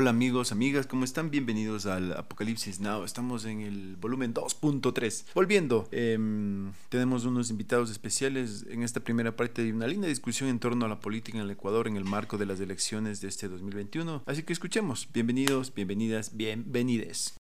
Hola amigos, amigas, ¿cómo están? Bienvenidos al Apocalipsis Now. Estamos en el volumen 2.3. Volviendo, em, tenemos unos invitados especiales en esta primera parte de una linda discusión en torno a la política en el Ecuador en el marco de las elecciones de este 2021. Así que escuchemos. Bienvenidos, bienvenidas, bienvenides.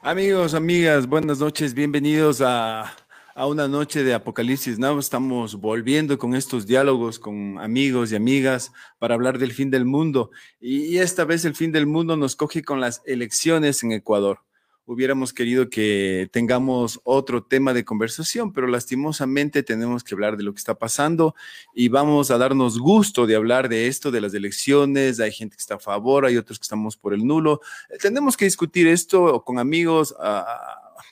Amigos, amigas, buenas noches, bienvenidos a a una noche de Apocalipsis Now. Estamos volviendo con estos diálogos con amigos y amigas para hablar del fin del mundo. Y esta vez el fin del mundo nos coge con las elecciones en Ecuador. Hubiéramos querido que tengamos otro tema de conversación, pero lastimosamente tenemos que hablar de lo que está pasando y vamos a darnos gusto de hablar de esto, de las elecciones. Hay gente que está a favor, hay otros que estamos por el nulo. Tenemos que discutir esto con amigos.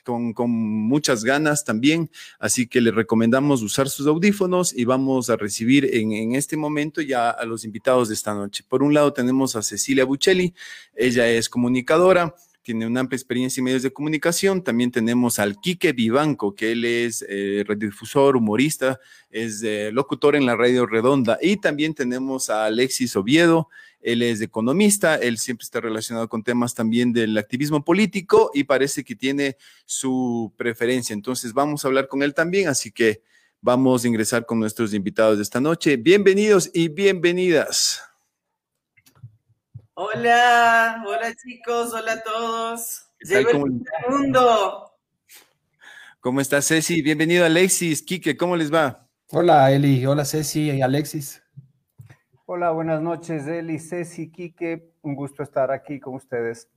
Con, muchas ganas también, así que le recomendamos usar sus audífonos y vamos a recibir en, en, este momento ya a los invitados de esta noche. Por un lado tenemos a Cecilia Buccelli, ella es comunicadora, tiene una amplia experiencia en medios de comunicación. También tenemos al Quique Vivanco, que él es eh, radiodifusor, humorista, es eh, locutor en la Radio Redonda. Y también tenemos a Alexis Oviedo, él es economista, él siempre está relacionado con temas también del activismo político y parece que tiene su preferencia. Entonces vamos a hablar con él también, así que vamos a ingresar con nuestros invitados de esta noche. Bienvenidos y bienvenidas. Hola, hola chicos, hola a todos. Llegó el mundo. ¿Cómo está Ceci? Bienvenido Alexis, Quique, ¿cómo les va? Hola Eli, hola Ceci y Alexis. Hola, buenas noches Eli, Ceci, Quique, un gusto estar aquí con ustedes.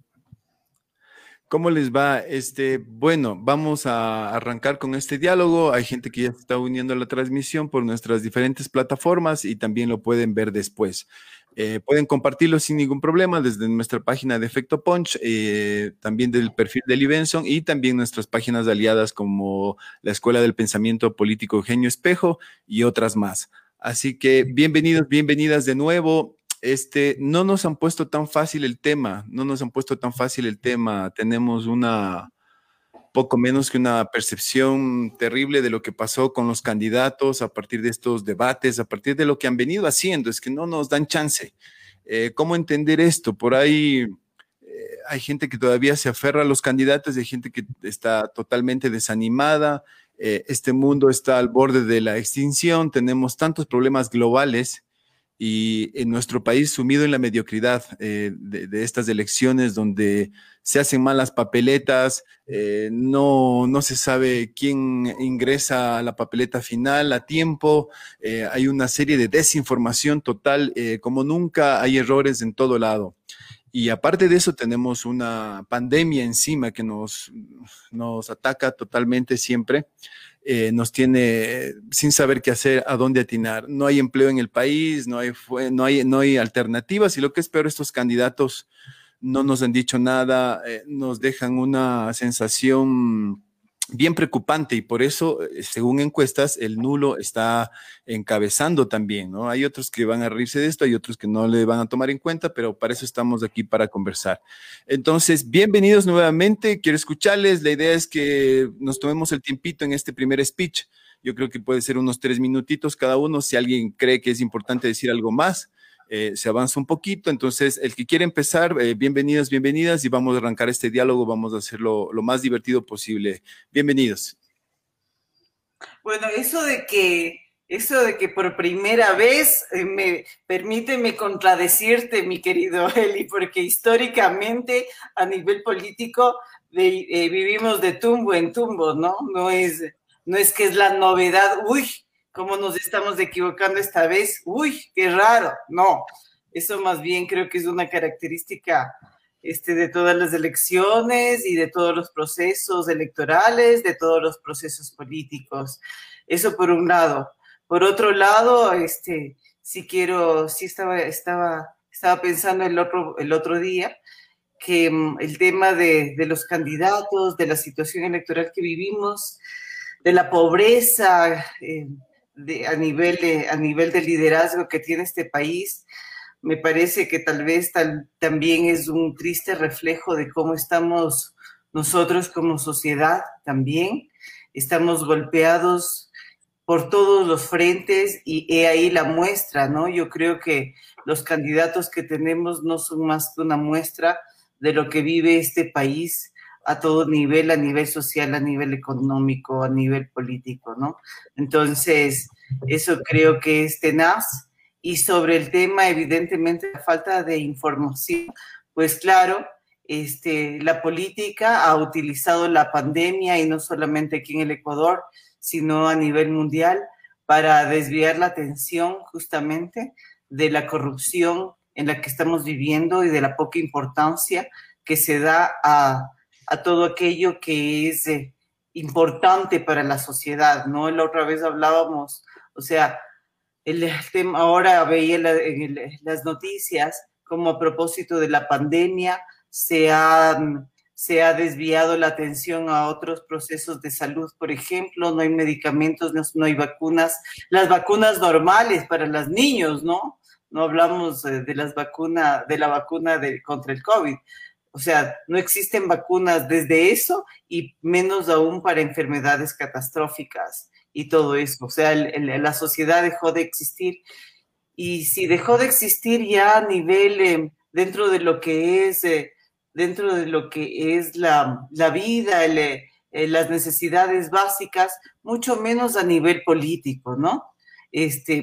¿Cómo les va? Este, bueno, vamos a arrancar con este diálogo. Hay gente que ya está uniendo a la transmisión por nuestras diferentes plataformas y también lo pueden ver después. Eh, pueden compartirlo sin ningún problema desde nuestra página de Efecto Punch, eh, también del perfil de Benson y también nuestras páginas aliadas como la Escuela del Pensamiento Político Eugenio Espejo y otras más. Así que bienvenidos, bienvenidas de nuevo. Este, no nos han puesto tan fácil el tema, no nos han puesto tan fácil el tema. Tenemos una, poco menos que una percepción terrible de lo que pasó con los candidatos a partir de estos debates, a partir de lo que han venido haciendo, es que no nos dan chance. Eh, ¿Cómo entender esto? Por ahí eh, hay gente que todavía se aferra a los candidatos, hay gente que está totalmente desanimada, eh, este mundo está al borde de la extinción, tenemos tantos problemas globales y en nuestro país sumido en la mediocridad de, de, estas elecciones donde se hacen mal las papeletas, eh, no, no se sabe quién ingresa a la papeleta final a tiempo, eh, hay una serie de desinformación total, eh, como nunca hay errores en todo lado. Y aparte de eso tenemos una pandemia encima que nos, nos ataca totalmente siempre. Nos tiene sin saber qué hacer, a dónde atinar. No hay empleo en el país, no hay, no hay, no hay alternativas y lo que es peor, estos candidatos no nos han dicho nada, eh, nos dejan una sensación bien preocupante y por eso, eh, según encuestas, el nulo está encabezando también, ¿no? Hay otros que van a reírse de esto, hay otros que no le van a tomar en cuenta, pero para eso estamos aquí para conversar. Entonces, bienvenidos nuevamente, quiero escucharles, la idea es que nos tomemos el tiempito en este primer speech. Yo creo que puede ser unos tres minutitos cada uno, si alguien cree que es importante decir algo más eh, se avanza un poquito. Entonces, el que quiere empezar, eh, bienvenidas, bienvenidas, y vamos a arrancar este diálogo, vamos a hacerlo lo más divertido posible. Bienvenidos. Bueno, eso de que, eso de que por primera vez, eh, me, permíteme contradecirte, mi querido Eli, porque históricamente a nivel político vivimos de tumbo en tumbo, ¿no? No es, no es que es la novedad, uy, ¿Cómo nos estamos equivocando esta vez? Uy, qué raro. No, eso más bien creo que es una característica este, de todas las elecciones y de todos los procesos electorales, de todos los procesos políticos. Eso por un lado. Por otro lado, este, sí quiero, sí estaba, estaba, estaba pensando el otro, el otro día que mm, el tema de, de los candidatos, de la situación electoral que vivimos, de la pobreza, eh, a, nivel de, a nivel de liderazgo que tiene este país, me parece que tal vez también es un triste reflejo de cómo estamos nosotros como sociedad también. Estamos golpeados por todos los frentes y he ahí la muestra, ¿no? Yo creo que los candidatos que tenemos no son más que una muestra de lo que vive este país a todo nivel, a nivel social, a nivel económico, a nivel político, ¿no? Entonces, eso creo que es tenaz. Y sobre el tema, evidentemente, la falta de información, pues claro, este, la política ha utilizado la pandemia y no solamente aquí en el Ecuador, sino a nivel mundial, para desviar la atención justamente de la corrupción en la que estamos viviendo y de la poca importancia que se da a, todo aquello que es eh, importante para la sociedad, ¿no? La otra vez hablábamos, o sea, el tema, ahora veía en las noticias como a propósito de la pandemia se han se ha desviado la atención a otros procesos de salud, por ejemplo, no hay medicamentos, no, hay vacunas, las vacunas normales para los niños, ¿no? No hablamos de las vacunas, de la vacuna de, contra el COVID. O sea, no existen vacunas desde eso y menos aún para enfermedades catastróficas y todo eso. O sea, la sociedad dejó de existir. Y si dejó de existir ya a nivel eh, dentro de lo que es eh, dentro de lo que es la, vida, eh, las necesidades básicas, mucho menos a nivel político, ¿no? Este,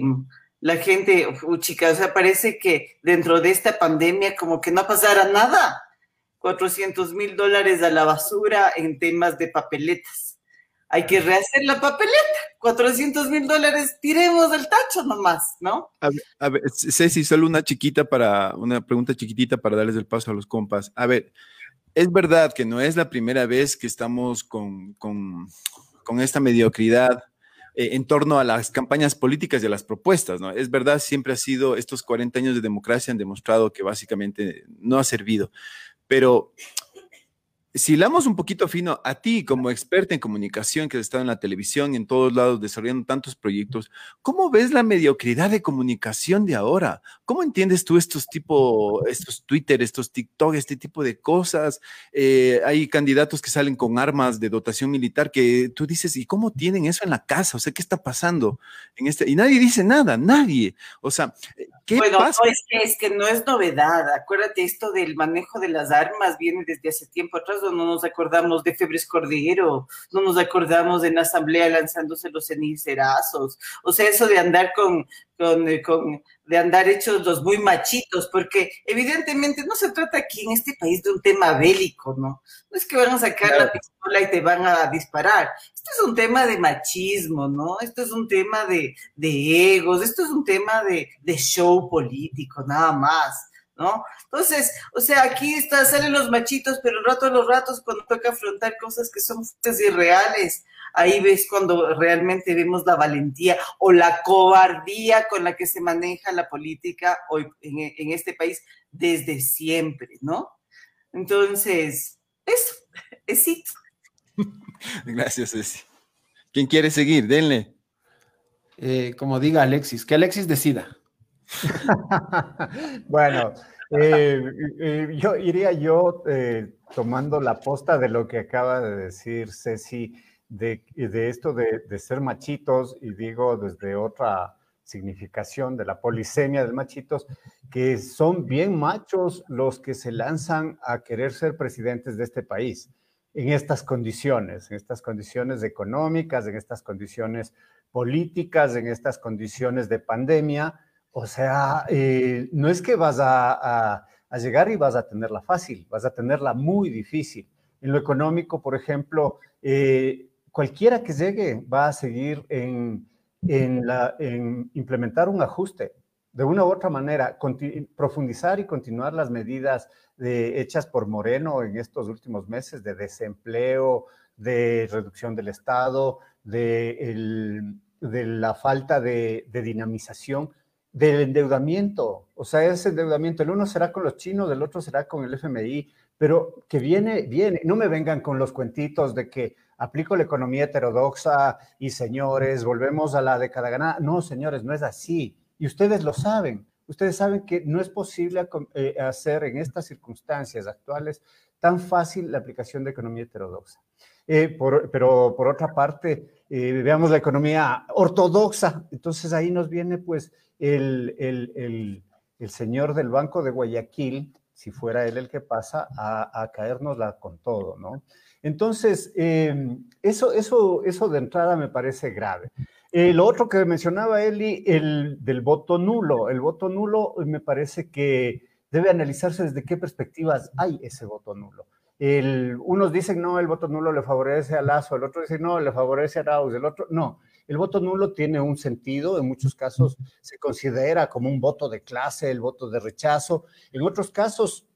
la gente, chicas, o sea, parece que dentro de esta pandemia como que no pasara nada. 400 mil dólares a la basura en temas de papeletas hay que rehacer la papeleta. 400 mil dólares, tiremos del tacho nomás, ¿no? A ver, Ceci, solo una chiquita para, una pregunta chiquitita para darles el paso a los compas. A ver, es verdad que no es la primera vez que estamos con, con, con esta mediocridad eh, en torno a las campañas políticas y a las propuestas, ¿no? Es verdad, siempre ha sido, estos 40 años de democracia han demostrado que básicamente no ha servido, pero si hablamos un poquito fino, a ti como experta en comunicación que has estado en la televisión, en todos lados, desarrollando tantos proyectos, ¿cómo ves la mediocridad de comunicación de ahora? ¿Cómo entiendes tú estos tipo, estos Twitter, estos TikTok, este tipo de cosas? Eh, hay candidatos que salen con armas de dotación militar que tú dices, ¿y cómo tienen eso en la casa? O sea, ¿qué está pasando en este? Y nadie dice nada, nadie. O sea, ¿qué bueno, pasa? es, que, es que no es novedad. Acuérdate, esto del manejo de las armas viene desde hace tiempo atrás no nos acordamos de Febres Cordero, no nos acordamos de la asamblea lanzándose los cenicerazos, o sea, eso de andar con, con, eh, con, de andar hechos los muy machitos, porque evidentemente no se trata aquí en este país de un tema bélico, ¿no? No es que van a sacar la pistola y te van a disparar. Esto es un tema de machismo, ¿no? Esto es un tema de, de egos, esto es un tema de, de show político, nada más. ¿No? Entonces, o sea, aquí está, salen los machitos, pero el rato de los ratos, cuando toca afrontar cosas que son irreales, ahí ves cuando realmente vemos la valentía o la cobardía con la que se maneja la política hoy en, este país desde siempre, ¿no? Entonces, eso, sí. Gracias, Ceci. ¿Quién quiere seguir? Denle. Eh, como diga Alexis, que Alexis decida. bueno, eh, eh, yo iría yo eh, tomando la posta de lo que acaba de decir Ceci, de, de esto de, de, ser machitos, y digo desde otra significación de la polisemia de machitos, que son bien machos los que se lanzan a querer ser presidentes de este país en estas condiciones, en estas condiciones económicas, en estas condiciones políticas, en estas condiciones de pandemia o sea, eh, no es que vas a, llegar y vas a tenerla fácil, vas a tenerla muy difícil. En lo económico, por ejemplo, eh, cualquiera que llegue va a seguir en, implementar un ajuste. De una u otra manera, profundizar y continuar las medidas hechas por Moreno en estos últimos meses de desempleo, de reducción del Estado, de, la falta de dinamización del endeudamiento. O sea, ese endeudamiento, el uno será con los chinos, el otro será con el FMI, pero que viene, viene. No me vengan con los cuentitos de que aplico la economía heterodoxa y señores, volvemos a la década ganada. No, señores, no es así. Y ustedes lo saben. Ustedes saben que no es posible eh, hacer en estas circunstancias actuales tan fácil la aplicación de economía heterodoxa. Eh, pero por otra parte, eh, veamos la economía ortodoxa, entonces ahí nos viene pues el, el, el, señor del Banco de Guayaquil, si fuera él el que pasa, a, a caernosla con todo, ¿no? Entonces, em, eso, eso, eso de entrada me parece grave. Eh, lo otro que mencionaba Eli, el del voto nulo. El voto nulo me parece que debe analizarse desde qué perspectivas hay ese voto nulo. El, unos dicen, no, el voto nulo le favorece a Lazo, el otro dice, no, le favorece a Arauz, el otro, no. El voto nulo tiene un sentido, en muchos casos se considera como un voto de clase, el voto de rechazo. En otros casos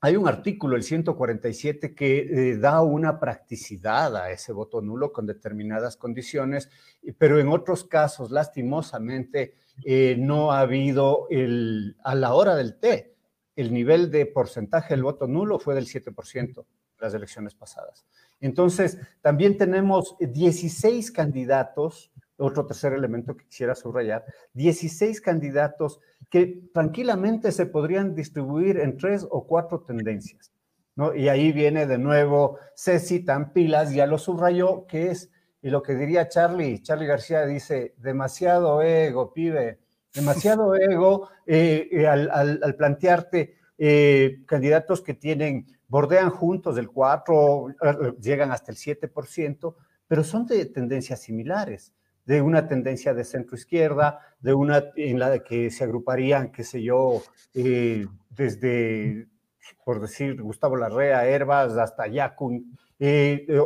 hay un artículo, el 147, que eh, da una practicidad a ese voto nulo con determinadas condiciones, pero en otros casos, lastimosamente, eh, no ha habido el, a la hora del té, el nivel de porcentaje del voto nulo fue del 7% las elecciones pasadas. Entonces, también tenemos 16 candidatos, otro tercer elemento que quisiera subrayar, 16 candidatos que tranquilamente se podrían distribuir en tres o cuatro tendencias. ¿no? Y ahí viene de nuevo Ceci Tampilas, ya lo subrayó, que es, y lo que diría Charlie, Charlie García dice, demasiado ego, pibe, demasiado ego eh, eh, al, plantearte eh, candidatos que tienen, bordean juntos del 4, llegan hasta el 7%, pero son de tendencias similares de una tendencia de centro izquierda, de una en la que se agruparían, qué sé yo, desde, por decir, Gustavo Larrea, Herbas, hasta Yacun,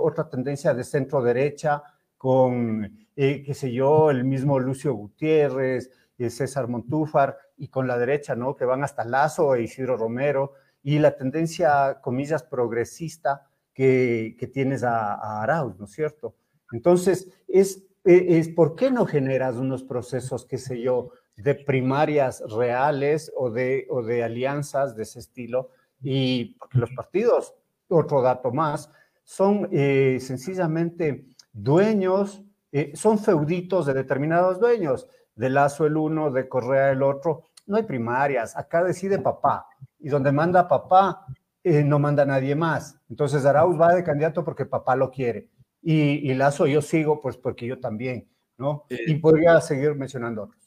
otra tendencia de centro derecha, con, qué sé yo, el mismo Lucio Gutiérrez, César Montúfar, y con la derecha, ¿no? Que van hasta Lazo e Isidro Romero, y la tendencia, comillas, progresista que, que tienes a, a Arauz, ¿no es cierto? Entonces, es eh, es por qué no generas unos procesos, qué sé yo, de primarias reales o de, o de alianzas de ese estilo. Y porque los partidos, otro dato más, son eh, sencillamente dueños, eh, son feuditos de determinados dueños, de Lazo el uno, de Correa el otro. No hay primarias, acá decide papá. Y donde manda papá, no manda nadie más. Entonces Arauz va de candidato porque papá lo quiere y, Lazo yo sigo pues porque yo también, ¿no? Eh, y podría seguir mencionando otros.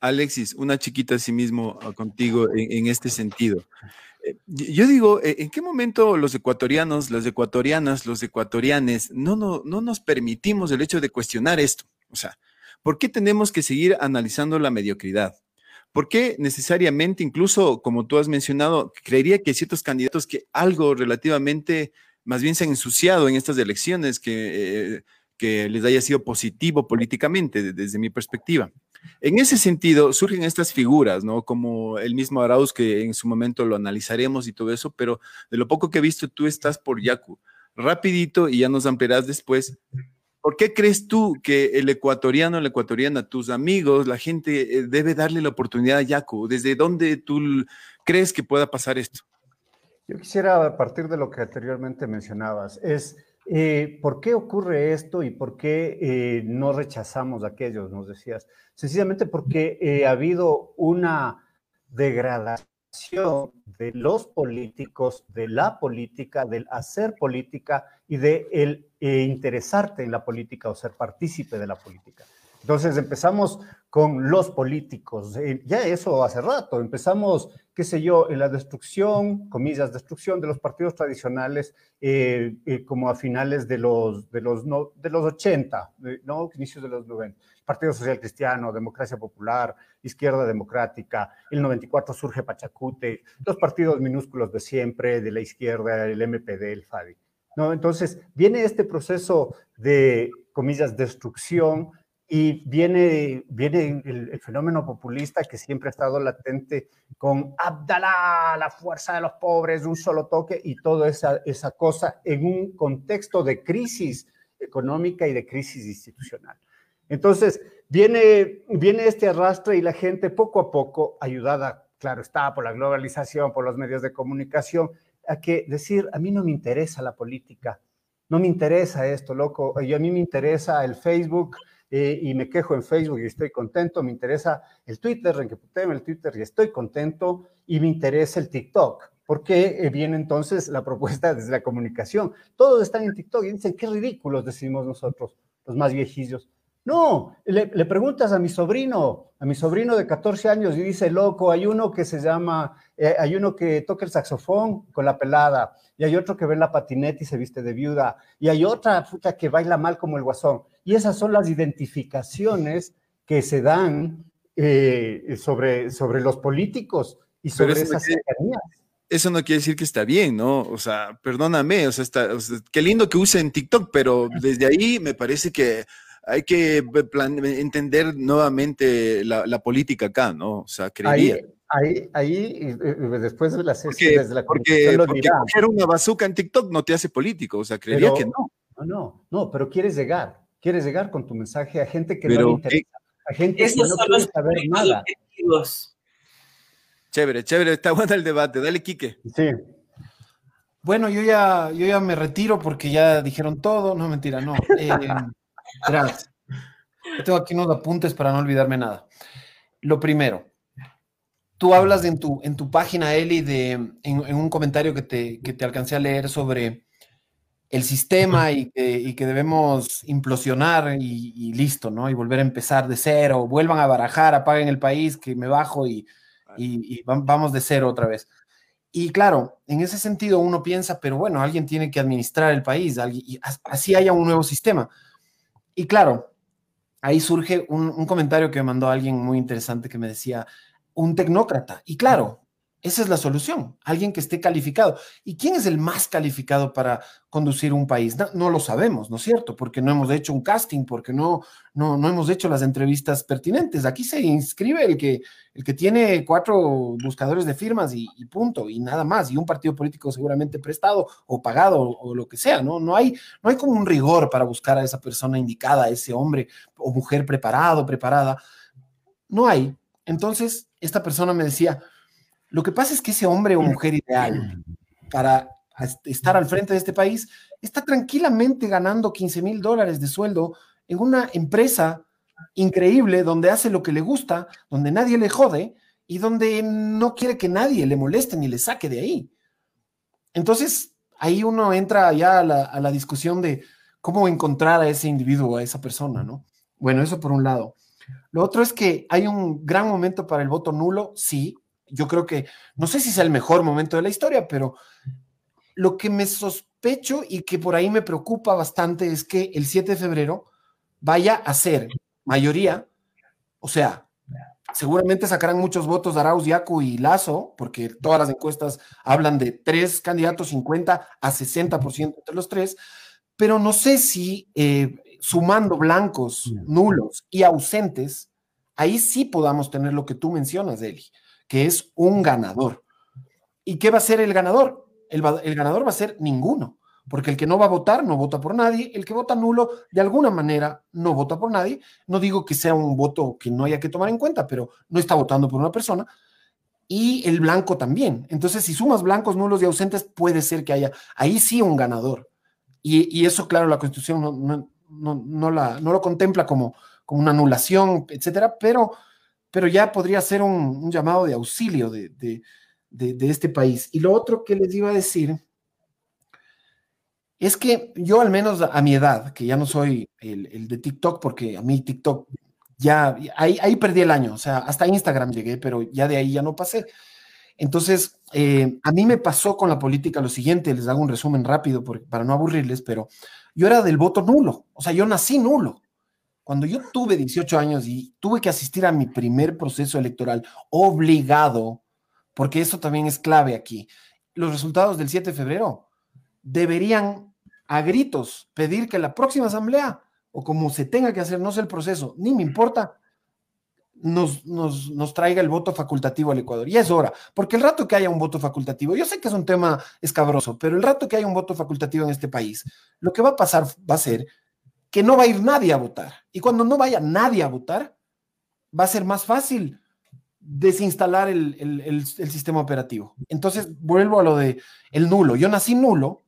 Alexis, una chiquita a sí mismo ah, contigo en, este sentido. Eh, yo digo, eh, ¿en qué momento los ecuatorianos, las ecuatorianas, los ecuatorianes no, no, no nos permitimos el hecho de cuestionar esto? O sea, ¿por qué tenemos que seguir analizando la mediocridad? ¿Por qué necesariamente, incluso como tú has mencionado, creería que ciertos candidatos que algo relativamente más bien se han ensuciado en estas elecciones que, eh, que les haya sido positivo políticamente, desde mi perspectiva. En ese sentido, surgen estas figuras, ¿no? Como el mismo Arauz, que en su momento lo analizaremos y todo eso, pero de lo poco que he visto, tú estás por Yacu. Rapidito, y ya nos ampliarás después, ¿por qué crees tú que el ecuatoriano, la ecuatoriana, tus amigos, la gente eh, debe darle la oportunidad a Yacu? ¿Desde dónde tú crees que pueda pasar esto? Yo quisiera partir de lo que anteriormente mencionabas, es eh, ¿por qué ocurre esto y por qué eh, no rechazamos a aquellos, nos decías? Sencillamente porque eh, ha habido una degradación de los políticos, de la política, del hacer política y de el interesarte en la política o ser partícipe de la política. Entonces empezamos con los políticos, ya eso hace rato, empezamos qué sé yo, en la destrucción, comillas, destrucción de los partidos tradicionales, eh, eh, como a finales de los, de los, no, de los 80, ¿no? inicios de los 90. Partido Social Cristiano, Democracia Popular, Izquierda Democrática, el 94 surge Pachacute, los partidos minúsculos de siempre, de la izquierda, el MPD, el FADI. ¿No? Entonces, viene este proceso de, comillas, destrucción y viene, viene el, fenómeno populista que siempre ha estado latente con Abdalá, la fuerza de los pobres, un solo toque y toda esa, esa cosa en un contexto de crisis económica y de crisis institucional. Entonces, viene, viene este arrastre y la gente poco a poco, ayudada, claro está, por la globalización, por los medios de comunicación, a que decir, a mí no me interesa la política, no me interesa esto, loco, y a mí me interesa el Facebook, eh, y me quejo en Facebook y estoy contento, me interesa el Twitter, en que el Twitter y estoy contento, y me interesa el TikTok. porque eh, viene entonces la propuesta desde la comunicación. Todos están en TikTok y dicen, qué ridículos decimos nosotros, los más viejillos. No, le, preguntas a mi sobrino, a mi sobrino de 14 años y dice, loco, hay uno que se llama, eh, hay uno que toca el saxofón con la pelada, y hay otro que ve la patineta y se viste de viuda, y hay otra puta que baila mal como el guasón. Y esas son las identificaciones que se dan eh, sobre, sobre los políticos y sobre esas cercanías eso no quiere decir que está bien, ¿no? O sea, perdóname, o sea, está, qué lindo que usen TikTok, pero desde ahí me parece que hay que entender nuevamente la, política acá, ¿no? O sea, creería. Ahí, ahí, después de la sesión, la porque, porque coger una bazooka en TikTok no te hace político, o sea, creería que no. No, no, no, pero quieres llegar, quieres llegar con tu mensaje a gente que no le interesa, a gente que no quiere saber nada. Chévere, chévere, está bueno el debate. Dale, Quique. Sí. Bueno, yo ya, yo ya me retiro porque ya dijeron todo. No, mentira, no. Eh, gracias. tengo aquí unos apuntes para no olvidarme nada. Lo primero, tú hablas en tu, en tu página, Eli, de, en, un comentario que te, que te, alcancé a leer sobre el sistema y que, debemos implosionar y, y, listo, ¿no? Y volver a empezar de cero, vuelvan a barajar, apaguen el país, que me bajo y y, vamos de cero otra vez. Y claro, en ese sentido uno piensa, pero bueno, alguien tiene que administrar el país, y así haya un nuevo sistema. Y claro, ahí surge un, comentario que me mandó alguien muy interesante que me decía, un tecnócrata. Y claro, esa es la solución, alguien que esté calificado. ¿Y quién es el más calificado para conducir un país? No, lo sabemos, ¿no es cierto? Porque no hemos hecho un casting, porque no, no, no hemos hecho las entrevistas pertinentes. Aquí se inscribe el que, el que tiene cuatro buscadores de firmas y, punto, y nada más, y un partido político seguramente prestado o pagado o, lo que sea, ¿no? No hay, no hay como un rigor para buscar a esa persona indicada, a ese hombre o mujer preparado, preparada. No hay. Entonces, esta persona me decía, lo que pasa es que ese hombre o mujer ideal para estar al frente de este país está tranquilamente ganando 15 mil dólares de sueldo en una empresa increíble donde hace lo que le gusta, donde nadie le jode y donde no quiere que nadie le moleste ni le saque de ahí. Entonces, ahí uno entra ya a la, a la discusión de cómo encontrar a ese individuo, a esa persona, ¿no? Bueno, eso por un lado. Lo otro es que hay un gran momento para el voto nulo, sí, yo creo que, no sé si es el mejor momento de la historia, pero lo que me sospecho y que por ahí me preocupa bastante es que el 7 de febrero vaya a ser mayoría, o sea, seguramente sacarán muchos votos de Arauz, Yacu y Lazo, porque todas las encuestas hablan de tres candidatos, 50 a 60% entre los tres, pero no sé si eh, sumando blancos, nulos y ausentes, ahí sí podamos tener lo que tú mencionas, Eli que es un ganador. ¿Y qué va a ser el ganador? El, ganador va a ser ninguno, porque el que no va a votar no vota por nadie, el que vota nulo de alguna manera no vota por nadie. No digo que sea un voto que no haya que tomar en cuenta, pero no está votando por una persona. Y el blanco también. Entonces, si sumas blancos, nulos y ausentes, puede ser que haya ahí sí un ganador. Y, eso, claro, la Constitución no, no, la, no lo contempla como, como una anulación, etcétera, pero pero ya podría ser un, llamado de auxilio de, este país. Y lo otro que les iba a decir es que yo al menos a mi edad, que ya no soy el, de TikTok, porque a mí TikTok ya, ahí, perdí el año, o sea, hasta Instagram llegué, pero ya de ahí ya no pasé. Entonces, eh, a mí me pasó con la política lo siguiente, les hago un resumen rápido para no aburrirles, pero yo era del voto nulo, o sea, yo nací nulo. Cuando yo tuve 18 años y tuve que asistir a mi primer proceso electoral obligado, porque eso también es clave aquí, los resultados del 7 de febrero deberían a gritos pedir que la próxima asamblea, o como se tenga que hacer, no sé el proceso, ni me importa, nos, nos, nos, traiga el voto facultativo al Ecuador. Y es hora, porque el rato que haya un voto facultativo, yo sé que es un tema escabroso, pero el rato que haya un voto facultativo en este país, lo que va a pasar va a ser que no va a ir nadie a votar. Y cuando no vaya nadie a votar, va a ser más fácil desinstalar el, sistema operativo. Entonces, vuelvo a lo de el nulo. Yo nací nulo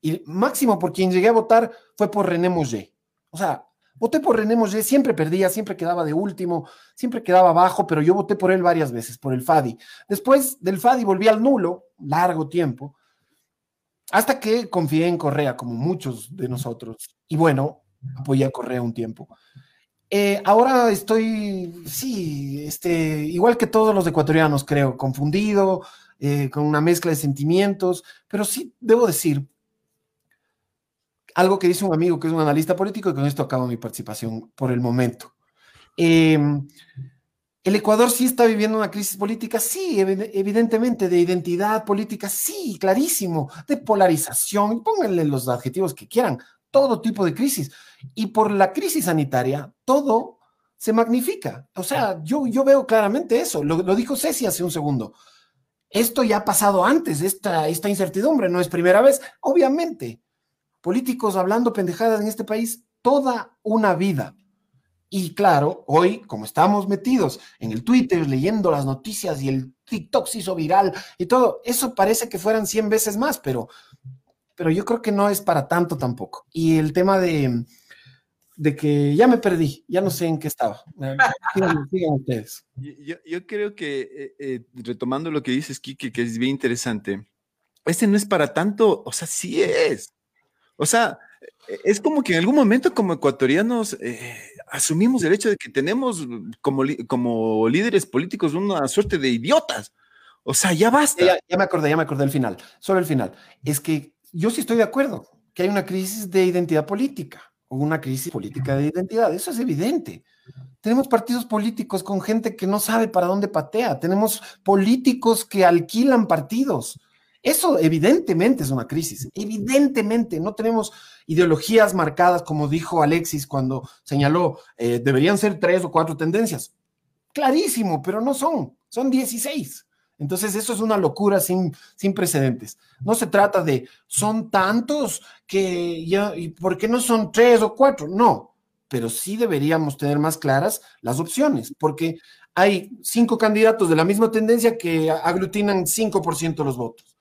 y máximo por quien llegué a votar fue por René Mouget. O sea, Voté por René Mosé, siempre perdía, siempre quedaba de último, siempre quedaba abajo, pero yo voté por él varias veces, por el Fadi. Después del Fadi volví al nulo, largo tiempo, hasta que confié en Correa, como muchos de nosotros. Y bueno, apoyé a Correa un tiempo. Eh, ahora estoy, sí, este, igual que todos los ecuatorianos, creo, confundido, eh, con una mezcla de sentimientos, pero sí debo decir algo que dice un amigo que es un analista político y con esto acabo mi participación por el momento. Em, el Ecuador sí está viviendo una crisis política, sí, evidentemente, de identidad política, sí, clarísimo, de polarización, pónganle los adjetivos que quieran, todo tipo de crisis. Y por la crisis sanitaria, todo se magnifica. O sea, yo, yo veo claramente eso, lo, dijo Ceci hace un segundo. Esto ya ha pasado antes, esta, esta incertidumbre no es primera vez, obviamente. Políticos hablando pendejadas en este país toda una vida. Y claro, hoy, como estamos metidos en el Twitter, leyendo las noticias y el TikTok se hizo viral y todo, eso parece que fueran 100 veces más, pero, pero yo creo que no es para tanto tampoco. Y el tema de, de que ya me perdí, ya no sé en qué estaba. Sigan ustedes. Yo, creo que, eh, eh, retomando lo que dices, Kike, que es bien interesante, este no es para tanto, o sea, sí es. O sea, e, es como que en algún momento como ecuatorianos eh, asumimos el hecho de que tenemos como, como líderes políticos una suerte de idiotas. O sea, ya basta. Ya, me acordé, ya me acordé del final, solo el final. Es que yo sí estoy de acuerdo que hay una crisis de identidad política o una crisis política de identidad. Eso es evidente. Tenemos partidos políticos con gente que no sabe para dónde patea. Tenemos políticos que alquilan partidos. Eso evidentemente es una crisis, evidentemente no tenemos ideologías marcadas, como dijo Alexis cuando señaló, eh, deberían ser tres o cuatro tendencias. Clarísimo, pero no son, son 16. Entonces eso es una locura sin, sin precedentes. No se trata de, son tantos que ya, ¿y por qué no son tres o cuatro? No, pero sí deberíamos tener más claras las opciones, porque hay cinco candidatos de la misma tendencia que aglutinan 5% de los votos.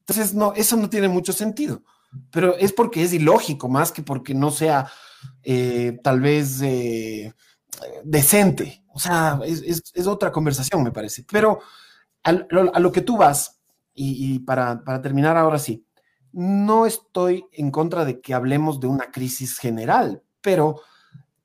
Entonces, no, eso no tiene mucho sentido, pero es porque es ilógico más que porque no sea eh, tal vez eh, decente. O sea, es, otra conversación, me parece. Pero a, lo, que tú vas, y, para, terminar ahora sí, no estoy en contra de que hablemos de una crisis general, pero,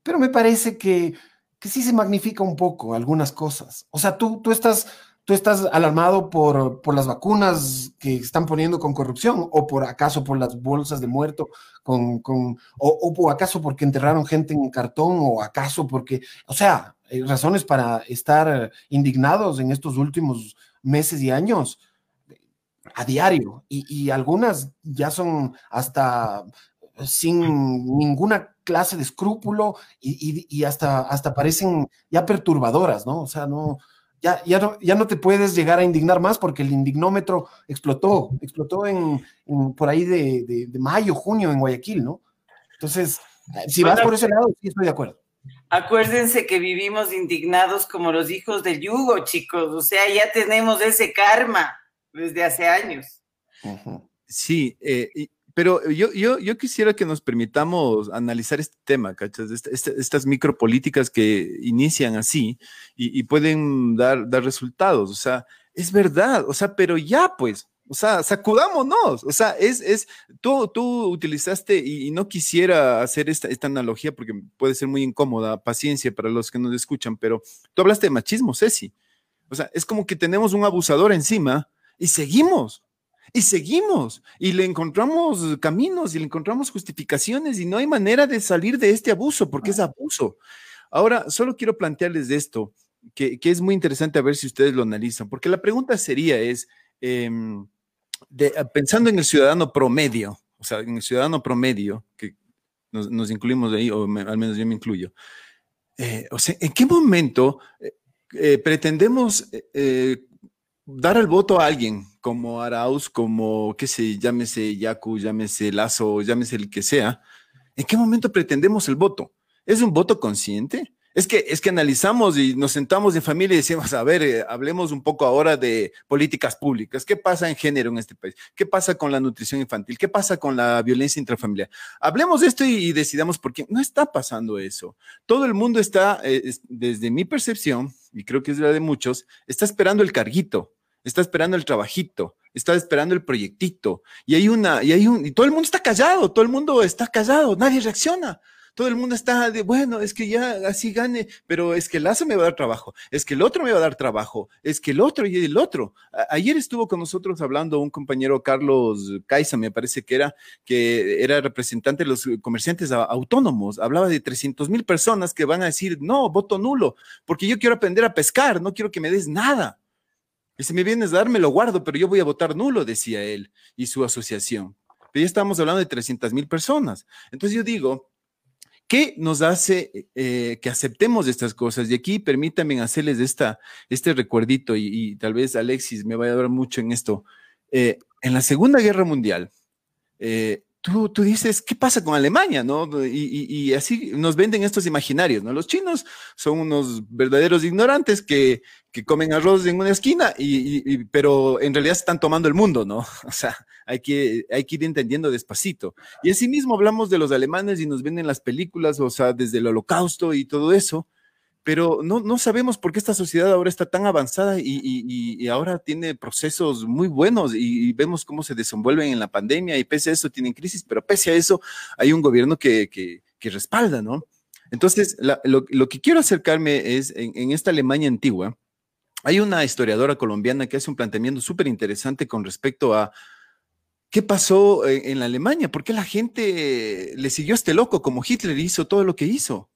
pero me parece que, que sí se magnifica un poco algunas cosas. O sea, tú, tú estás ¿Tú estás alarmado por, las vacunas que están poniendo con corrupción? ¿O por acaso por las bolsas de muerto? Con, con o, o, acaso porque enterraron gente en cartón? ¿O acaso porque, o sea, hay razones para estar indignados en estos últimos meses y años a diario? Y, algunas ya son hasta sin ninguna clase de escrúpulo y, y, hasta, hasta parecen ya perturbadoras, ¿no? O sea, no, ya, ya, no, ya no te puedes llegar a indignar más porque el indignómetro explotó, explotó en, por ahí de, mayo, junio en Guayaquil, ¿no? Entonces, si vas por ese lado, sí estoy de acuerdo. Acuérdense que vivimos indignados como los hijos del yugo, chicos. O sea, ya tenemos ese karma desde hace años. Sí, eh, pero yo, yo, yo quisiera que nos permitamos analizar este tema, ¿cachas? Este, este, estas micropolíticas que inician así y, pueden dar, dar resultados. O sea, es verdad, o sea, pero ya pues, o sea, sacudámonos. O sea, es, es, tú, tú utilizaste y, no quisiera hacer esta, esta, analogía porque puede ser muy incómoda, paciencia para los que nos escuchan, pero tú hablaste de machismo, Ceci. O sea, es como que tenemos un abusador encima y seguimos. Y seguimos y le encontramos caminos y le encontramos justificaciones y no hay manera de salir de este abuso porque es abuso. Ahora, solo quiero plantearles esto, que, es muy interesante a ver si ustedes lo analizan, porque la pregunta sería es, em, ah, pensando en el ciudadano promedio, o sea, en el ciudadano promedio, que nos, incluimos de ahí, o al menos yo me incluyo, eh, o sea, ¿en qué momento eh, eh, pretendemos dar el voto a alguien como Arauz, como, qué sé, llámese Yaku, llámese Lazo, llámese el que sea, ¿en qué momento pretendemos el voto? ¿Es un voto consciente? Es que, es que analizamos y nos sentamos en familia y decimos, a ver, eh, hablemos un poco ahora de políticas públicas. ¿Qué pasa en género en este país? ¿Qué pasa con la nutrición infantil? ¿Qué pasa con la violencia intrafamiliar? Hablemos de esto y, decidamos por qué. No está pasando eso. Todo el mundo está, eh, desde mi percepción, y creo que es la de muchos, está esperando el carguito, está esperando el trabajito, está esperando el proyectito. Y hay una, y hay un, y todo el mundo está callado, todo el mundo está callado, nadie reacciona todo el mundo está de, bueno, es que ya así gane, pero es que ASA me va a dar trabajo, es que el otro me va a dar trabajo, es que el otro y el otro. ayer estuvo con nosotros hablando un compañero Carlos Caiza, me parece que era, que era representante de los comerciantes autónomos, hablaba de 300 mil personas que van a decir, no, voto nulo, porque yo quiero aprender a pescar, no quiero que me des nada. Y si me vienes a dar, me lo guardo, pero yo voy a votar nulo, decía él y su asociación. Pero ya estamos hablando de 300 mil personas. Entonces yo digo, ¿Qué nos hace eh, que aceptemos estas cosas? Y aquí permítanme hacerles este recuerdito, y, tal vez Alexis me vaya a dar mucho en esto. Eh, en la Segunda Guerra Mundial, eh, tú, tú, dices, ¿qué pasa con Alemania? ¿no? Y, así nos venden estos imaginarios, ¿no? Los chinos son unos verdaderos ignorantes que, que comen arroz en una esquina, y, pero en realidad están tomando el mundo, ¿no? O sea, hay que, hay que ir entendiendo despacito. Y así mismo hablamos de los alemanes y nos venden las películas, o sea, desde el holocausto y todo eso, pero no, no sabemos por qué esta sociedad ahora está tan avanzada y, ahora tiene procesos muy buenos y, vemos cómo se desenvuelven en la pandemia y pese a eso tienen crisis, pero pese a eso hay un gobierno que, que, respalda, ¿no? Entonces, lo, que quiero acercarme es en, esta Alemania antigua, hay una historiadora colombiana que hace un planteamiento súper interesante con respecto a qué pasó en, en, la Alemania, por qué la gente le siguió a este loco como Hitler hizo todo lo que hizo.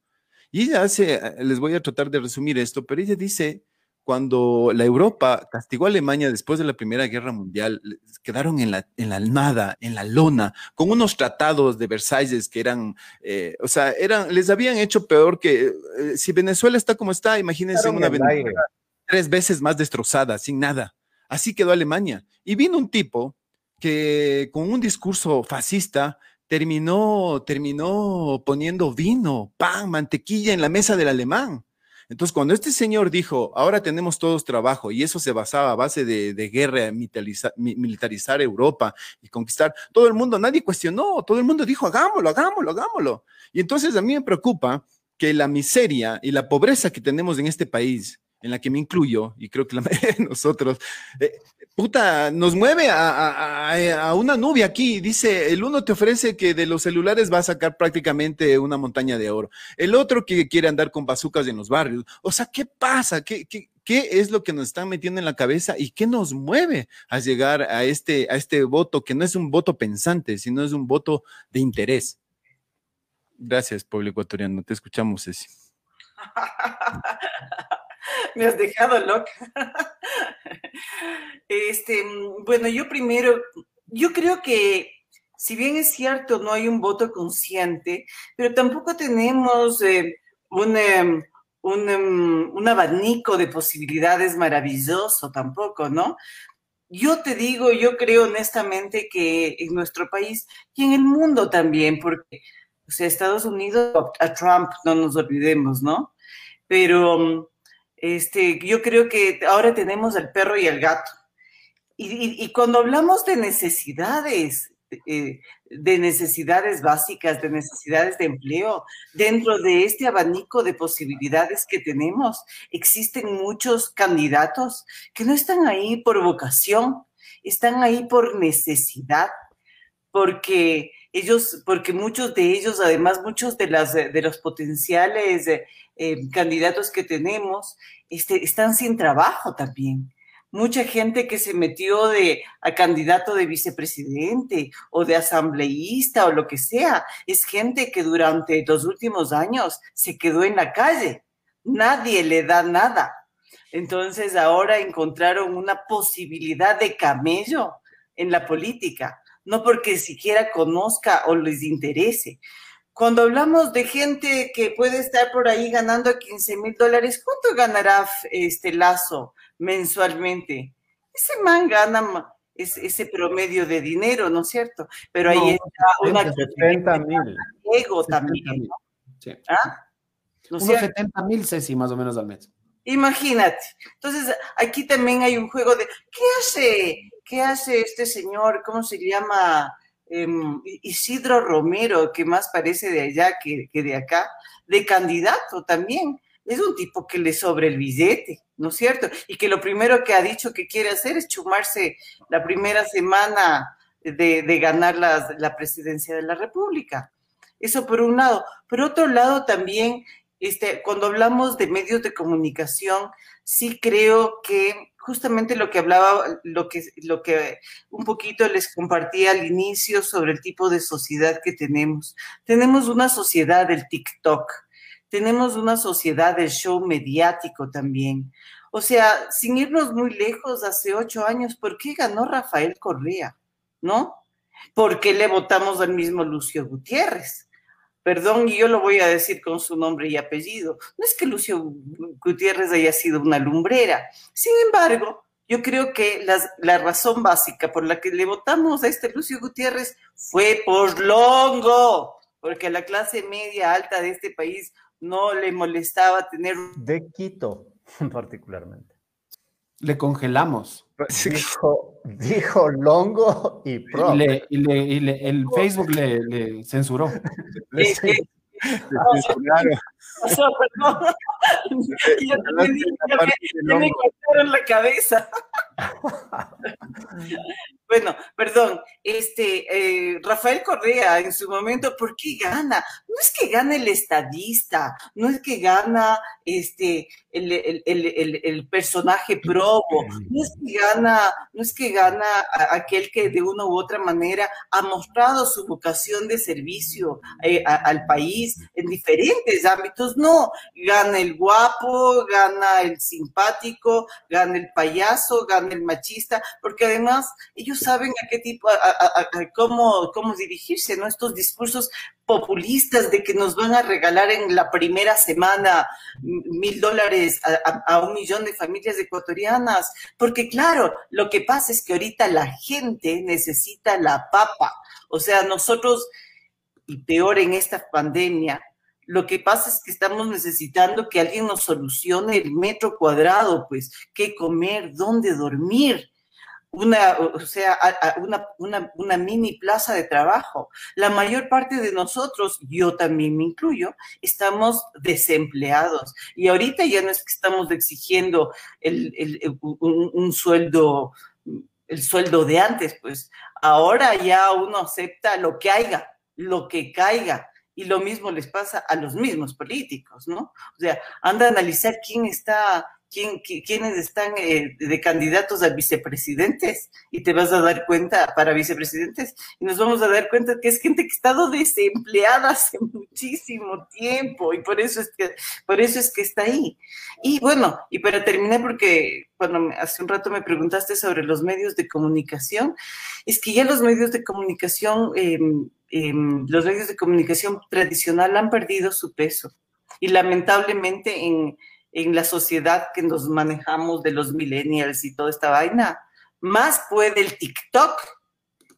Y ella hace, eh, les voy a tratar de resumir esto, pero ella dice, cuando la Europa castigó a Alemania después de la Primera Guerra Mundial, quedaron en la, en la nada, en la lona, con unos tratados de Versalles que eran, eh, o sea, eran, les habían hecho peor que, eh, si Venezuela está como está, imagínense una Venezuela tres veces más destrozada, sin nada. Así quedó Alemania. Y vino un tipo que con un discurso fascista terminó, terminó poniendo vino, pan, mantequilla en la mesa del alemán. Entonces, cuando este señor dijo, ahora tenemos todos trabajo, y eso se basaba a base de, guerra, militarizar, Europa y conquistar, todo el mundo, nadie cuestionó, todo el mundo dijo, hagámoslo, hagámoslo, hagámoslo. Y entonces a mí me preocupa que la miseria y la pobreza que tenemos en este país, en la que me incluyo, y creo que la mayoría de nosotros, eh, puta, nos mueve a, una nube aquí. Dice, el uno te ofrece que de los celulares va a sacar prácticamente una montaña de oro. El otro que quiere andar con bazucas en los barrios. O sea, ¿qué pasa? ¿Qué, es lo que nos están metiendo en la cabeza y qué nos mueve a llegar a este, este voto que no es un voto pensante, sino es un voto de interés? Gracias, pueblo ecuatoriano. Te escuchamos, Ceci. Me has dejado loca. Este, bueno, yo primero, yo creo que si bien es cierto, no hay un voto consciente, pero tampoco tenemos eh, un, em, un, em, un, abanico de posibilidades maravilloso tampoco, ¿no? Yo te digo, yo creo honestamente que en nuestro país y en el mundo también, porque o sea, Estados Unidos, a Trump, no nos olvidemos, ¿no? Pero este, yo creo que ahora tenemos el perro y el gato. Y, cuando hablamos de necesidades, eh, de necesidades básicas, de necesidades de empleo, dentro de este abanico de posibilidades que tenemos, existen muchos candidatos que no están ahí por vocación, están ahí por necesidad, porque ellos, porque muchos de ellos, además muchos de, las, los potenciales eh, candidatos que tenemos, este, están sin trabajo también. Mucha gente que se metió de, a candidato de vicepresidente o de asambleísta o lo que sea, es gente que durante los últimos años se quedó en la calle. Nadie le da nada. Entonces ahora encontraron una posibilidad de camello en la política no porque siquiera conozca o les interese. Cuando hablamos de gente que puede estar por ahí ganando 15 mil dólares, ¿cuánto ganará este Lazo mensualmente? Ese man gana ese promedio de dinero, ¿no es cierto? Pero ahí está una... 70 mil. Ego también. ¿Ah? Unos 70 mil, Ceci, más o menos al mes. Imagínate. Entonces, aquí también hay un juego de, ¿qué hace? ¿Qué hace este señor? ¿Cómo se llama? Em, Isidro Romero, que más parece de allá que, de acá, de candidato también. Es un tipo que le sobre el billete, ¿no es cierto? Y que lo primero que ha dicho que quiere hacer es chumarse la primera semana de, de ganar la, la presidencia de la República. Eso por un lado. Por otro lado, también, este, cuando hablamos de medios de comunicación, sí creo que justamente lo que hablaba, lo que, lo que un poquito les compartía al inicio sobre el tipo de sociedad que tenemos. Tenemos una sociedad del TikTok, tenemos una sociedad del show mediático también. O sea, sin irnos muy lejos, hace ocho años, ¿por qué ganó Rafael Correa? ¿No? ¿Por qué le votamos al mismo Lucio Gutiérrez? Perdón, y yo lo voy a decir con su nombre y apellido, no es que Lucio Gutiérrez haya sido una lumbrera. Sin embargo, yo creo que la, razón básica por la que le votamos a este Lucio Gutiérrez fue por longo, porque a la clase media alta de este país no le molestaba tener... De Quito, particularmente. Le congelamos. Dijo, dijo Longo y Pro. Y, el Facebook le, censuró. Le censuraron. Sea, perdón. yo también dije que me cortaron la cabeza. bueno, perdón, este, eh, Rafael Correa en su momento, ¿por qué gana? No es que gane el estadista, no es que gana este, el, el, el, el personaje probo, no es que gana, no es que gana aquel que de una u otra manera ha mostrado su vocación de servicio eh, al país en diferentes ámbitos, no, gana el guapo, gana el simpático, gana el payaso, gana el machista, porque además ellos saben a qué tipo, a, cómo, cómo dirigirse, ¿no? Estos discursos populistas de que nos van a regalar en la primera semana mil dólares a, un millón de familias ecuatorianas, porque claro, lo que pasa es que ahorita la gente necesita la papa, o sea, nosotros, y peor en esta pandemia, lo que pasa es que estamos necesitando que alguien nos solucione el metro cuadrado, pues, qué comer, dónde dormir una, o sea, una, una, mini plaza de trabajo. La mayor parte de nosotros, yo también me incluyo, estamos desempleados. Y ahorita ya no es que estamos exigiendo el, el, un, un, sueldo, el sueldo de antes, pues ahora ya uno acepta lo que haya, lo que caiga. Y lo mismo les pasa a los mismos políticos, ¿no? O sea, anda a analizar quién está quién, quiénes están eh, de candidatos a vicepresidentes y te vas a dar cuenta para vicepresidentes y nos vamos a dar cuenta que es gente que ha estado desempleada hace muchísimo tiempo y por eso es que por eso es que está ahí. Y bueno, y para terminar porque cuando hace un rato me preguntaste sobre los medios de comunicación, es que ya los medios de comunicación em, em, los medios de comunicación tradicional han perdido su peso y lamentablemente en en la sociedad que nos manejamos de los millennials y toda esta vaina, más puede el TikTok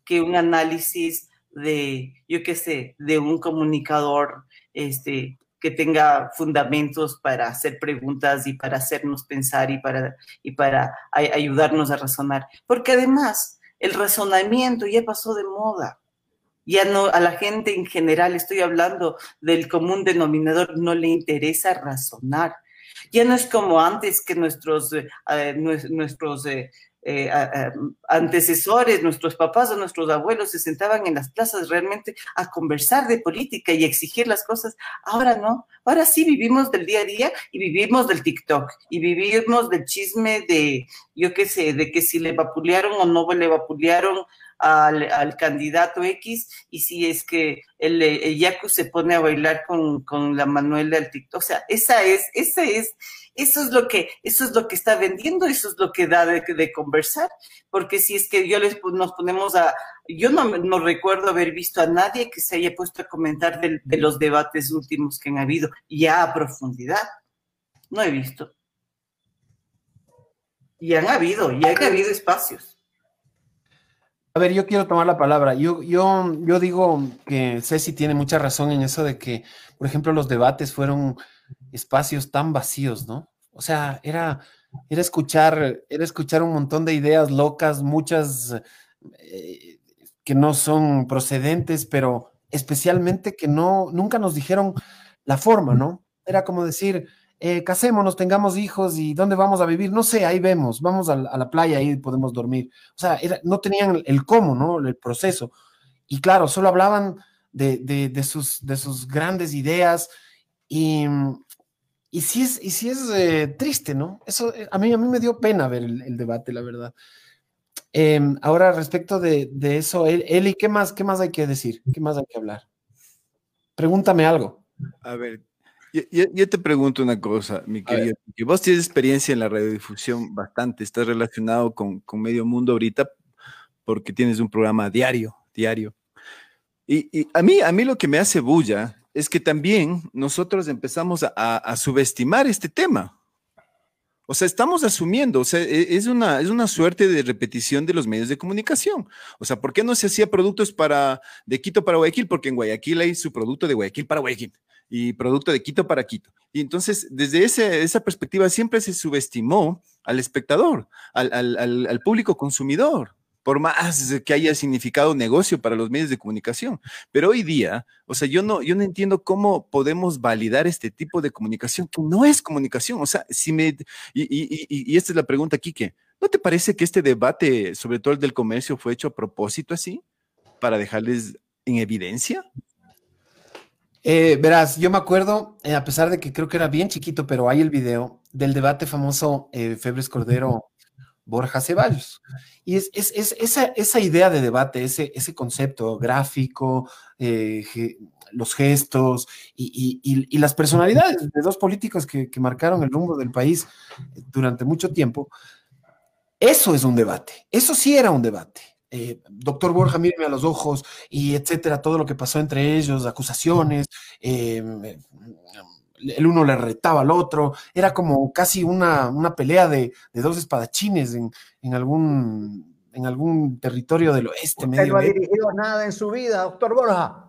que un análisis de, yo qué sé, de un comunicador este, que tenga fundamentos para hacer preguntas y para hacernos pensar y para, y para ayudarnos a razonar. Porque además, el razonamiento ya pasó de moda. Ya no, a la gente en general, estoy hablando del común denominador, no le interesa razonar ya no es como antes que nuestros, eh, eh, nuestros eh, antecesores, nuestros papás o nuestros abuelos se sentaban en las plazas realmente a conversar de política y exigir las cosas. Ahora no, ahora sí vivimos del día a día y vivimos del TikTok y vivimos del chisme de, yo qué sé, de que si le vapulearon o no le vapulearon al, candidato X y si es que el, el, Yaku se pone a bailar con, con la Manuela del TikTok. O sea, esa es, esa es, eso es lo que, eso es lo que está vendiendo, eso es lo que da de, de conversar. Porque si es que yo les nos ponemos a, yo no, no recuerdo haber visto a nadie que se haya puesto a comentar de, de los debates últimos que han habido, ya a profundidad. No he visto. Y han habido, y han habido espacios. A ver, yo quiero tomar la palabra. Yo, yo, yo digo que Ceci tiene mucha razón en eso de que, por ejemplo, los debates fueron espacios tan vacíos, ¿no? O sea, era, era, escuchar, era escuchar un montón de ideas locas, muchas eh, que no son procedentes, pero especialmente que no, nunca nos dijeron la forma, ¿no? Era como decir, eh, casémonos, tengamos hijos y dónde vamos a vivir, no sé, ahí vemos, vamos a, la playa, ahí podemos dormir. O sea, no tenían el cómo, ¿no? El proceso. Y claro, solo hablaban de, sus, de sus grandes ideas y, y sí es, y sí es eh, triste, ¿no? Eso eh, a mí, a mí me dio pena ver el, debate, la verdad. Em, ahora, respecto de, eso, Eli, ¿qué más, ¿qué más hay que decir? ¿Qué más hay que hablar? Pregúntame algo. A ver, yo, te pregunto una cosa, mi querido. Que vos tienes experiencia en la radiodifusión bastante, estás relacionado con, con medio mundo ahorita porque tienes un programa diario, diario. Y, a, mí, a mí lo que me hace bulla es que también nosotros empezamos a, subestimar este tema. O sea, estamos asumiendo, o sea, e, es una, es una suerte de repetición de los medios de comunicación. O sea, ¿por qué no se hacía productos para, de Quito para Guayaquil? Porque en Guayaquil hay su producto de Guayaquil para Guayaquil y producto de Quito para Quito. Y entonces, desde esa perspectiva, siempre se subestimó al espectador, al, al público consumidor por más que haya significado negocio para los medios de comunicación. Pero hoy día, o sea, yo no, yo no entiendo cómo podemos validar este tipo de comunicación que no es comunicación. O sea, si me, y, esta es la pregunta, Quique, ¿no te parece que este debate, sobre todo el del comercio, fue hecho a propósito así, para dejarles en evidencia? Eh, verás, yo me acuerdo, eh, a pesar de que creo que era bien chiquito, pero hay el video del debate famoso eh, Febres Cordero Borja Ceballos. Y es, esa, idea de debate, ese, ese concepto gráfico, eh, los gestos y, las personalidades de dos políticos que, marcaron el rumbo del país durante mucho tiempo, eso es un debate, eso sí era un debate. Eh, doctor Borja, míreme a los ojos y etcétera, todo lo que pasó entre ellos, acusaciones, eh, el uno le retaba al otro, era como casi una, pelea de, dos espadachines en, algún, en algún territorio del oeste. Usted no ha dirigido nada en su vida, doctor Borja.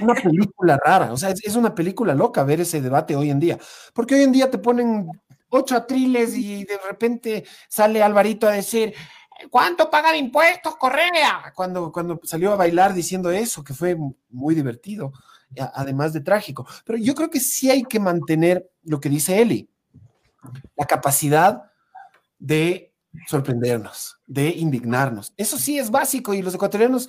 Una película rara, o sea, es, una película loca ver ese debate hoy en día, porque hoy en día te ponen ocho atriles y de repente sale Alvarito a decir, ¿cuánto pagan impuestos, Correa? Cuando, cuando salió a bailar diciendo eso, que fue muy divertido además de trágico. Pero yo creo que sí hay que mantener lo que dice Eli, la capacidad de sorprendernos, de indignarnos. Eso sí es básico y los ecuatorianos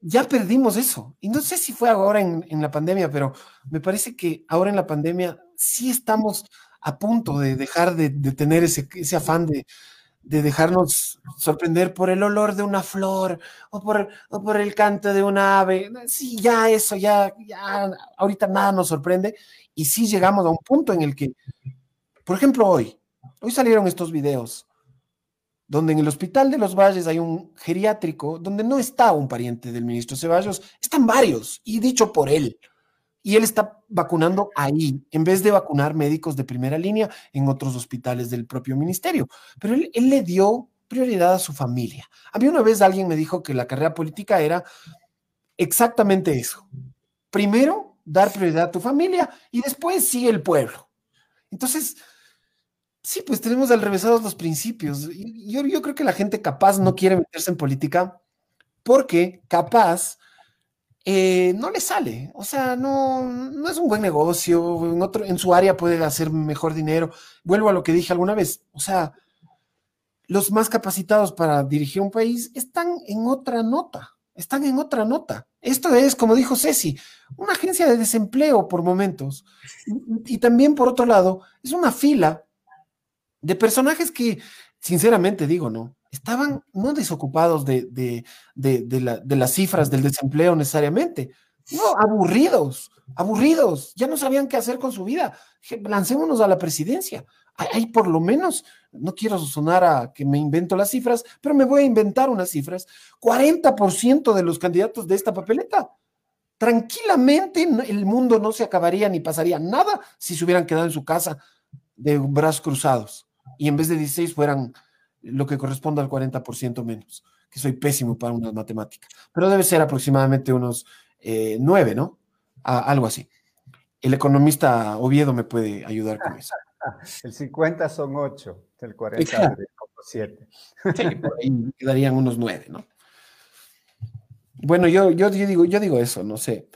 ya perdimos eso. Y no sé si fue ahora en, la pandemia, pero me parece que ahora en la pandemia sí estamos a punto de dejar de, tener ese, ese afán de, de dejarnos sorprender por el olor de una flor o por, por el canto de un ave. Sí, ya eso, ya, ya, ahorita nada nos sorprende. Y sí llegamos a un punto en el que, por ejemplo, hoy, hoy salieron estos videos donde en el Hospital de los Valles hay un geriátrico donde no está un pariente del ministro Ceballos, están varios, y dicho por él y él está vacunando ahí, en vez de vacunar médicos de primera línea en otros hospitales del propio ministerio. Pero él, le dio prioridad a su familia. A mí una vez alguien me dijo que la carrera política era exactamente eso. Primero, dar prioridad a tu familia y después sigue el pueblo. Entonces, sí, pues tenemos al revésados los principios. Yo, yo creo que la gente capaz no quiere meterse en política porque capaz eh, no le sale. O sea, no, no es un buen negocio. En, otro, en su área puede hacer mejor dinero. Vuelvo a lo que dije alguna vez. O sea, los más capacitados para dirigir un país están en otra nota. Están en otra nota. Esto es, como dijo Ceci, una agencia de desempleo por momentos. Y, y también, por otro lado, es una fila de personajes que, sinceramente digo, ¿no? Estaban no desocupados de, las cifras del desempleo necesariamente, no, aburridos, aburridos, ya no sabían qué hacer con su vida. Lancémonos a la presidencia. Hay, por lo menos, no quiero sonar a que me invento las cifras, pero me voy a inventar unas cifras. 40% de los candidatos de esta papeleta. Tranquilamente el mundo no se acabaría ni pasaría nada si se hubieran quedado en su casa de brazos cruzados y en vez de 16 fueran lo que corresponde al 40% menos, que soy pésimo para unas matemáticas, pero debe ser aproximadamente unos eh, 9, ¿no? algo así. El economista Oviedo me puede ayudar con eso. El 50 son 8, el 40 como 7. Sí, por ahí quedarían unos 9, ¿no? Bueno, yo, yo, digo, yo digo eso, no sé.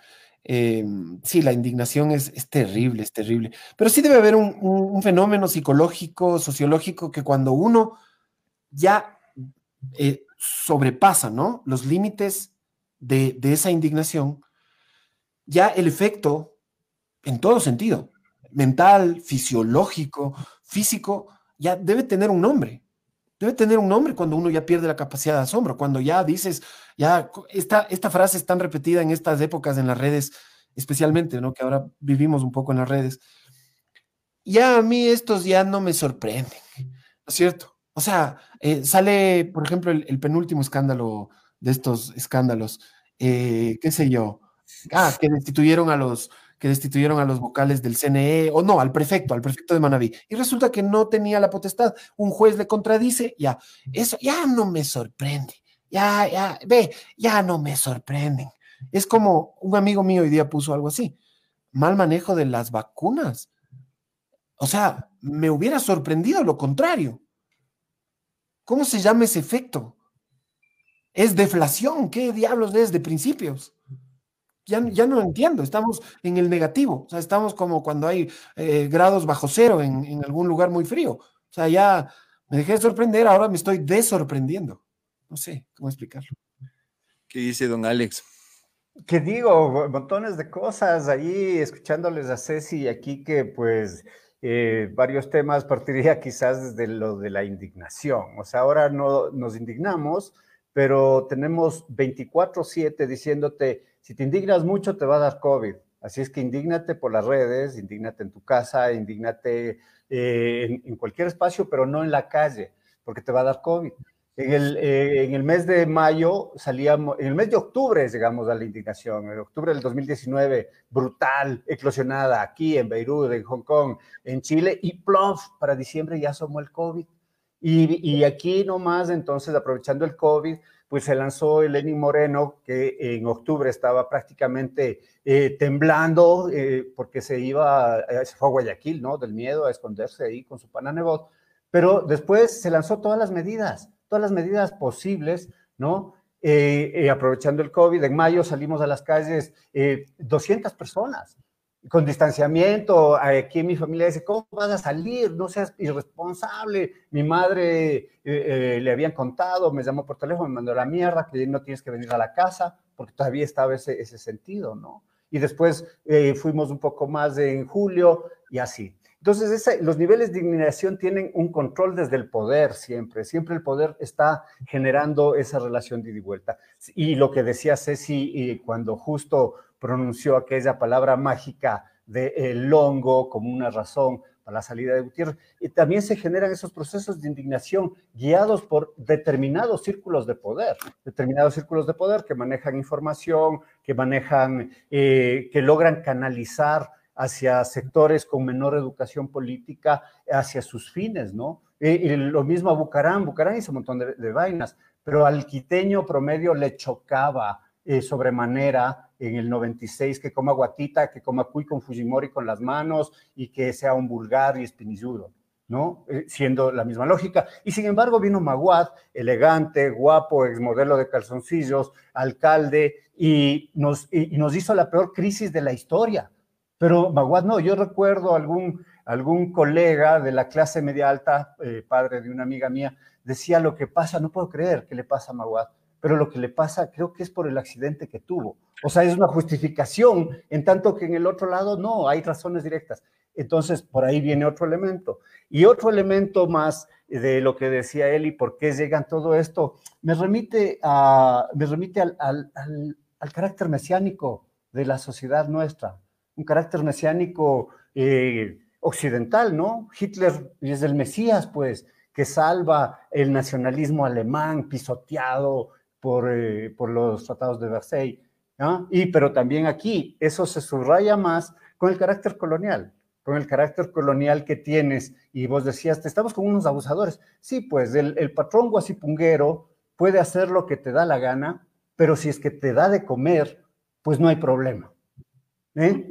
Em, sí, la indignación es, terrible, es terrible. Pero sí debe haber un, fenómeno psicológico, sociológico, que cuando uno ya eh, sobrepasa. Los límites de, de esa indignación, ya el efecto, en todo sentido, mental, fisiológico, físico, ya debe tener un nombre. Debe tener un nombre cuando uno ya pierde la capacidad de asombro, cuando ya dices, ya, esta, esta frase es tan repetida en estas épocas en las redes, especialmente, ¿no? Que ahora vivimos un poco en las redes. Ya a mí estos ya no me sorprenden, ¿no es cierto? O sea, eh, sale, por ejemplo, el, penúltimo escándalo de estos escándalos, eh, qué sé yo, ah, que destituyeron a los, que destituyeron a los vocales del CNE, o no, al prefecto, al prefecto de Manaví. Y resulta que no tenía la potestad. Un juez le contradice, ya, eso ya no me sorprende. Ya, ya, ve, ya no me sorprenden. Es como un amigo mío hoy día puso algo así, mal manejo de las vacunas. O sea, me hubiera sorprendido lo contrario. ¿Cómo se llama ese efecto? Es deflación, ¿qué diablos es de principios? ya, ya no entiendo, estamos en el negativo, o sea, estamos como cuando hay eh, grados bajo cero en, algún lugar muy frío. O sea, ya me dejé de sorprender, ahora me estoy desorprendiendo. No sé cómo explicarlo. ¿Qué dice don Alex? ¿Qué digo? Montones de cosas ahí, escuchándoles a Ceci aquí que pues eh, varios temas partiría quizás desde lo de la indignación. O sea, ahora no nos indignamos, pero tenemos 24/7 diciéndote, si te indignas mucho, te va a dar COVID. Así es que indígnate por las redes, indígnate en tu casa, indígnate eh, en, cualquier espacio, pero no en la calle, porque te va a dar COVID. En el, eh, en el mes de mayo salíamos, en el mes de octubre llegamos a la indignación, en octubre del 2019, brutal, eclosionada aquí en Beirut, en Hong Kong, en Chile, y plof, para diciembre ya asomó el COVID. Y, y aquí nomás, entonces, aprovechando el COVID, pues se lanzó el Lenin Moreno, que en octubre estaba prácticamente eh, temblando eh, porque se iba, eh, se fue a Guayaquil, ¿no? Del miedo a esconderse ahí con su pana Nebot. Pero después se lanzó todas las medidas, todas las medidas posibles, ¿no? aprovechando el COVID, en mayo salimos a las calles 200 personas, con distanciamiento, aquí mi familia dice, ¿cómo vas a salir? No seas irresponsable. Mi madre eh, eh, le habían contado, me llamó por teléfono, me mandó la mierda, que no tienes que venir a la casa, porque todavía estaba ese, ese sentido, ¿no? Y después eh, fuimos un poco más en julio y así. Entonces, los niveles de indignación tienen un control desde el poder siempre. Siempre el poder está generando esa relación de ida y vuelta. Y lo que decía Ceci cuando justo pronunció aquella palabra mágica de el longo como una razón para la salida de Gutiérrez. Y también se generan esos procesos de indignación guiados por determinados círculos de poder, determinados círculos de poder que manejan información, que manejan, eh, que logran canalizar hacia sectores con menor educación política, hacia sus fines, ¿no? Y, lo mismo a Bucarán, Bucarán hizo un montón de, vainas, pero al quiteño promedio le chocaba eh, sobremanera en el 96 que coma guatita, que coma cuy con Fujimori con las manos y que sea un vulgar y espinilludo, ¿no? Eh, siendo la misma lógica. Y sin embargo vino Maguad, elegante, guapo, exmodelo de calzoncillos, alcalde, y nos, y, nos hizo la peor crisis de la historia. Pero Maguad no, yo recuerdo algún, algún colega de la clase media alta, eh, padre de una amiga mía, decía lo que pasa, no puedo creer que le pasa a Maguad pero lo que le pasa creo que es por el accidente que tuvo. O sea, es una justificación, en tanto que en el otro lado no, hay razones directas. Entonces, por ahí viene otro elemento. Y otro elemento más de lo que decía él y por qué llegan todo esto, me remite, a, me remite al, al, al, carácter mesiánico de la sociedad nuestra, un carácter mesiánico eh, occidental, ¿no? Hitler es el Mesías, pues, que salva el nacionalismo alemán pisoteado, eh, por, los tratados de Versailles. Y, pero también aquí, eso se subraya más con el carácter colonial, con el carácter colonial que tienes. Y vos decías, te estamos con unos abusadores. Sí, pues el, el patrón guasipunguero puede hacer lo que te da la gana, pero si es que te da de comer, pues no hay problema. ¿Eh?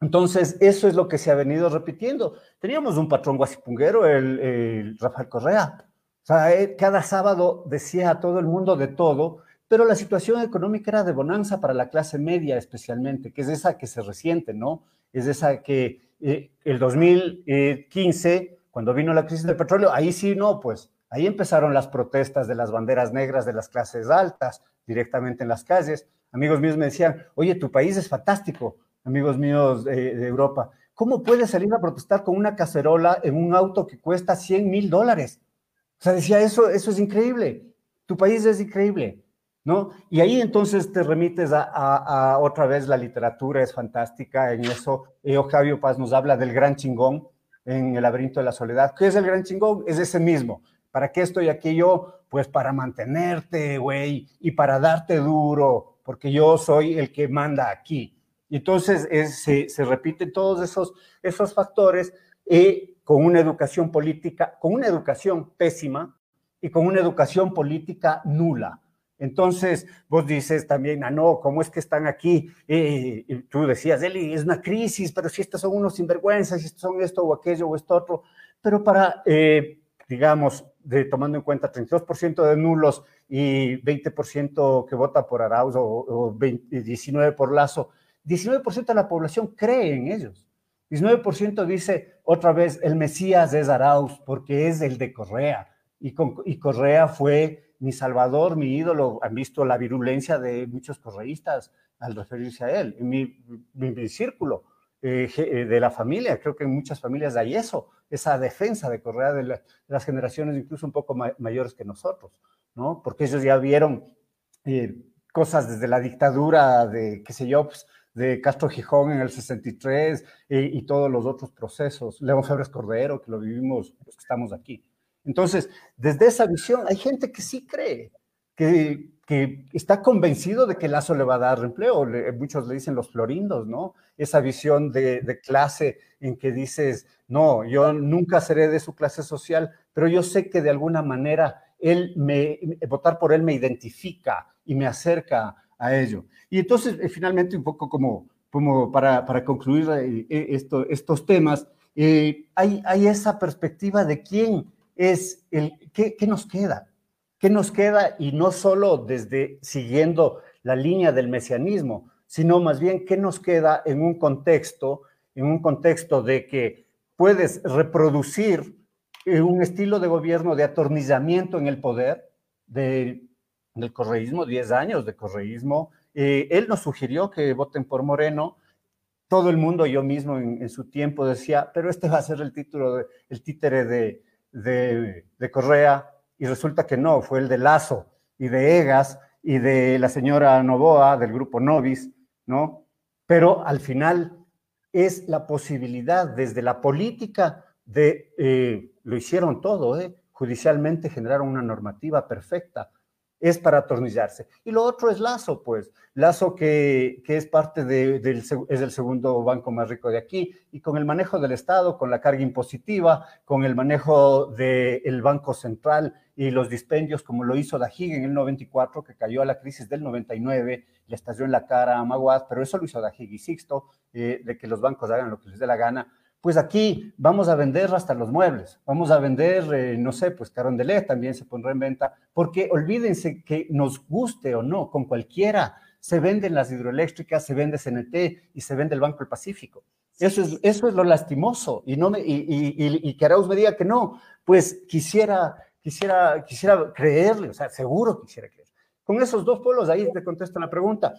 Entonces, eso es lo que se ha venido repitiendo. Teníamos un patrón guasipunguero, el, el Rafael Correa. O sea, cada sábado decía a todo el mundo de todo, pero la situación económica era de bonanza para la clase media especialmente, que es esa que se resiente, ¿no? Es esa que eh, el 2015, cuando vino la crisis del petróleo, ahí sí, no, pues ahí empezaron las protestas de las banderas negras de las clases altas, directamente en las calles. Amigos míos me decían, oye, tu país es fantástico, amigos míos de, Europa, ¿cómo puedes salir a protestar con una cacerola en un auto que cuesta 100 mil dólares? O sea, decía, eso, eso es increíble, tu país es increíble. ¿no? Y ahí entonces te remites a, otra vez la literatura, es fantástica en eso. Eh, Octavio Paz nos habla del gran chingón en el laberinto de la soledad. ¿Qué es el gran chingón? Es ese mismo. ¿Para qué estoy aquí yo? Pues para mantenerte, güey, y para darte duro, porque yo soy el que manda aquí. Y entonces se, se, repiten todos esos, esos factores eh, con una educación política, con una educación pésima y con una educación política nula. Entonces, vos dices también, ah, no, ¿cómo es que están aquí? Eh, tú decías, Eli, es una crisis, pero si estos son unos sinvergüenzas, si estos son esto o aquello o esto otro. Pero para, eh, digamos, de, tomando en cuenta 32% de nulos y 20% que vota por Arauz o, 19% por Lazo, 19% de la población cree en ellos. 19% dice otra vez, el Mesías es Arauz porque es el de Correa. Y, y Correa fue mi salvador, mi ídolo, han visto la virulencia de muchos correístas al referirse a él, en mi, círculo eh, eh, de la familia, creo que en muchas familias hay eso, esa defensa de Correa de, las generaciones incluso un poco mayores que nosotros, ¿no? Porque ellos ya vieron eh, cosas desde la dictadura de, qué sé yo, pues, de Castro Gijón en el 63 y todos los otros procesos, León Febres Cordero, que lo vivimos los que estamos aquí. Entonces, desde esa visión, hay gente que sí cree, que, está convencido de que Lazo le va a dar empleo. muchos le dicen los florindos, ¿no? Esa visión de, clase en que dices, no, yo nunca seré de su clase social, pero yo sé que de alguna manera él me, votar por él me identifica y me acerca a ello. Y entonces, eh, finalmente, un poco como, como para, concluir eh, eh, estos temas, hay, hay esa perspectiva de quién es el ¿qué, nos queda. ¿Qué nos queda? Y no solo desde siguiendo la línea del mesianismo, sino más bien qué nos queda en un contexto, en un contexto de que puedes reproducir un estilo de gobierno de atornillamiento en el poder del correísmo, 10 años de correísmo. Eh, él nos sugirió que voten por Moreno. Todo el mundo, yo mismo en, su tiempo decía, pero este va a ser el título, el títere de, de, Correa y resulta que no, fue el de Lazo y de Egas y de la señora Novoa del grupo Novis, ¿no? Pero al final es la posibilidad desde la política de, eh, lo hicieron todo, ¿eh? judicialmente generaron una normativa perfecta, es para atornillarse. Y lo otro es Lazo, pues. Lazo que, que es parte de, del, es el segundo banco más rico de aquí, y con el manejo del Estado, con la carga impositiva, con el manejo del Banco Central y los dispendios, como lo hizo Dajig en el 94, que cayó a la crisis del 99, le estalló en la cara a Maguad, pero eso lo hizo Dajig y Sixto, eh, de que los bancos hagan lo que les dé la gana pues aquí vamos a vender hasta los muebles, vamos a vender, eh, no sé, pues Carondelet también se pondrá en venta, porque olvídense que nos guste o no, con cualquiera, se venden las hidroeléctricas, se vende CNT y se vende el Banco del Pacífico. Eso es, eso es lo lastimoso, y, no me, y, y, y que Arauz me diga que no, pues quisiera, quisiera, quisiera creerle, o sea, seguro quisiera creer. Con esos dos pueblos, ahí te contesto la pregunta,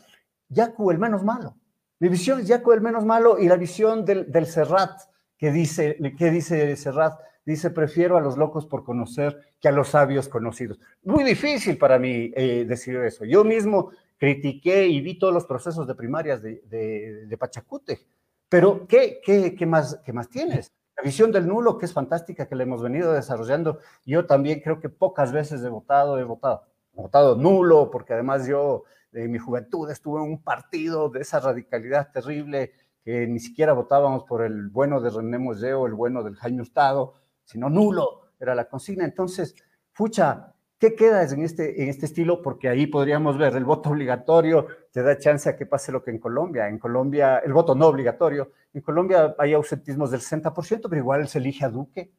Yacu el menos malo. Mi visión es Yacu el menos malo y la visión del, del Serrat ¿Qué dice, qué dice Serrat? Dice, prefiero a los locos por conocer que a los sabios conocidos. Muy difícil para mí eh, decir eso. Yo mismo critiqué y vi todos los procesos de primarias de, de, Pachacute, pero ¿qué, qué, qué, más, ¿qué más tienes? La visión del nulo, que es fantástica, que le hemos venido desarrollando. Yo también creo que pocas veces he votado, he votado, he votado nulo, porque además yo de mi juventud estuve en un partido de esa radicalidad terrible que ni siquiera votábamos por el bueno de René Moseo, el bueno del Jaime Hurtado, sino nulo, era la consigna. Entonces, fucha, ¿Qué queda en este, en este estilo? Porque ahí podríamos ver el voto obligatorio, te da chance a que pase lo que en Colombia. En Colombia, el voto no obligatorio. En Colombia hay ausentismos del 60%, pero igual se elige a Duque.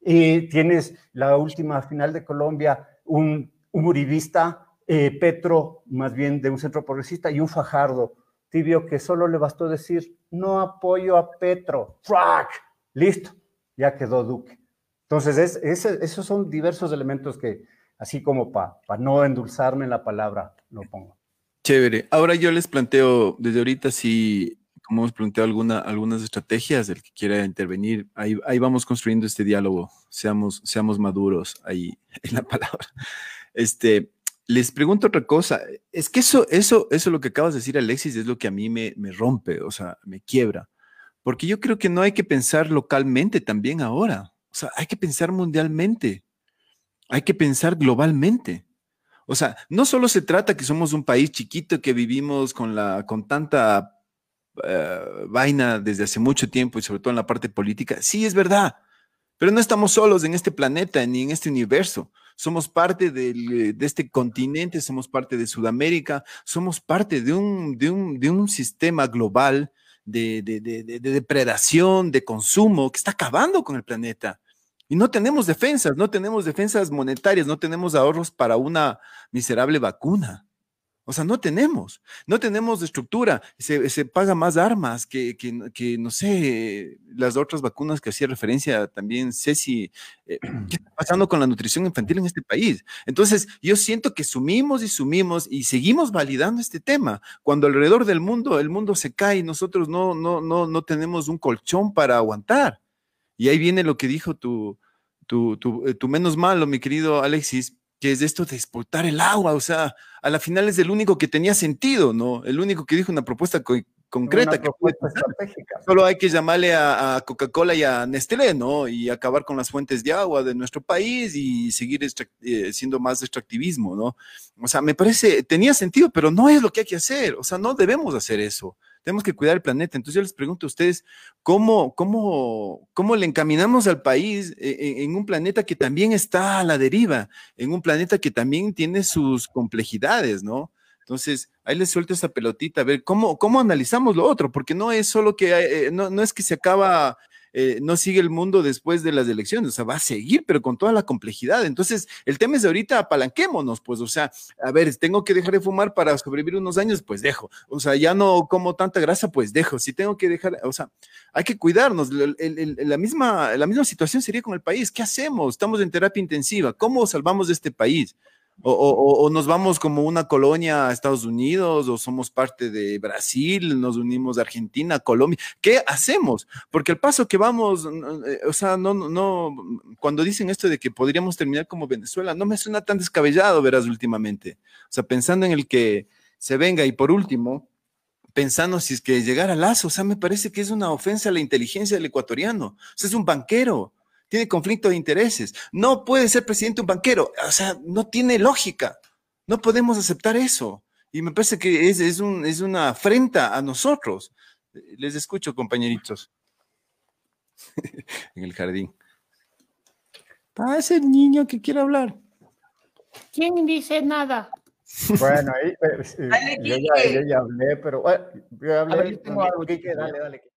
Y tienes la última final de Colombia, un, un uribista, eh, Petro, más bien de un centro progresista, y un Fajardo tibio que solo le bastó decir, no apoyo a Petro. ¡Frack! Listo, ya quedó Duque. Entonces, es, esos son diversos elementos que, así como para no endulzarme en la palabra, lo pongo. Chévere. Ahora yo les planteo desde ahorita si, como hemos planteado alguna, algunas estrategias, el que quiera intervenir, ahí, ahí vamos construyendo este diálogo, seamos, seamos maduros ahí en la palabra. Este, les pregunto otra cosa. Es que eso, eso, eso lo que acabas de decir, Alexis, es lo que a mí me, me rompe, o sea, me quiebra. Porque yo creo que no hay que pensar localmente también ahora. O sea, hay que pensar mundialmente. Hay que pensar globalmente. O sea, no solo se trata que somos un país chiquito que vivimos con, la, con tanta eh, vaina desde hace mucho tiempo y sobre todo en la parte política. Sí, es verdad, pero no estamos solos en este planeta ni en este universo. Somos parte de este continente, somos parte de Sudamérica, somos parte de un, de un, de un sistema global de, de, de, depredación, de consumo que está acabando con el planeta. Y no tenemos defensas, no tenemos defensas monetarias, no tenemos ahorros para una miserable vacuna. O sea, no tenemos, no tenemos estructura, se, se paga más armas que, que, no sé, las otras vacunas que hacía referencia también Ceci, eh, ¿qué está pasando con la nutrición infantil en este país? Entonces, yo siento que sumimos y sumimos y seguimos validando este tema, cuando alrededor del mundo el mundo se cae y nosotros no, no, no, no tenemos un colchón para aguantar. Y ahí viene lo que dijo tu, tu, tu, eh, tu menos malo, mi querido Alexis, que es esto de exportar el agua, o sea, a la final es el único que tenía sentido, ¿no? El único que dijo una propuesta concreta. que Solo hay que llamarle a, Coca-Cola y a Nestlé, ¿no? Y acabar con las fuentes de agua de nuestro país y seguir eh, siendo más extractivismo, ¿no? O sea, me parece, tenía sentido, pero no es lo que hay que hacer, o sea, no debemos hacer eso tenemos que cuidar el planeta. Entonces yo les pregunto a ustedes, ¿cómo, cómo, cómo le encaminamos al país e, e, en, un planeta que también está a la deriva, en un planeta que también tiene sus complejidades, ¿no? Entonces, ahí les suelto esa pelotita, a ver cómo, cómo analizamos lo otro, porque no es solo que, eh, no, no es que se acaba eh, no sigue el mundo después de las elecciones, o sea, va a seguir, pero con toda la complejidad. Entonces, el tema es de ahorita, apalanquémonos, pues, o sea, a ver, tengo que dejar de fumar para sobrevivir unos años, pues dejo. O sea, ya no como tanta grasa, pues dejo. Si tengo que dejar, o sea, hay que cuidarnos. la, misma, la misma situación sería con el país. ¿Qué hacemos? Estamos en terapia intensiva. ¿Cómo salvamos este país? O, nos vamos como una colonia a Estados Unidos, o somos parte de Brasil, nos unimos a Argentina, Colombia. ¿Qué hacemos? Porque el paso que vamos, eh, o sea, no, no, cuando dicen esto de que podríamos terminar como Venezuela, no me suena tan descabellado, verás, últimamente. O sea, pensando en el que se venga y por último, pensando si es que llegara Lazo, o sea, me parece que es una ofensa a la inteligencia del ecuatoriano. O sea, es un banquero tiene conflicto de intereses. No puede ser presidente un banquero. O sea, no tiene lógica. No podemos aceptar eso. Y me parece que es, es, un, es una afrenta a nosotros. Les escucho, compañeritos. en el jardín. Ah, es el niño que quiere hablar. ¿Quién dice nada? Bueno, ahí, eh, yo, ya, hablé, pero bueno, yo hablé. Ver, tengo algo. dale, dale.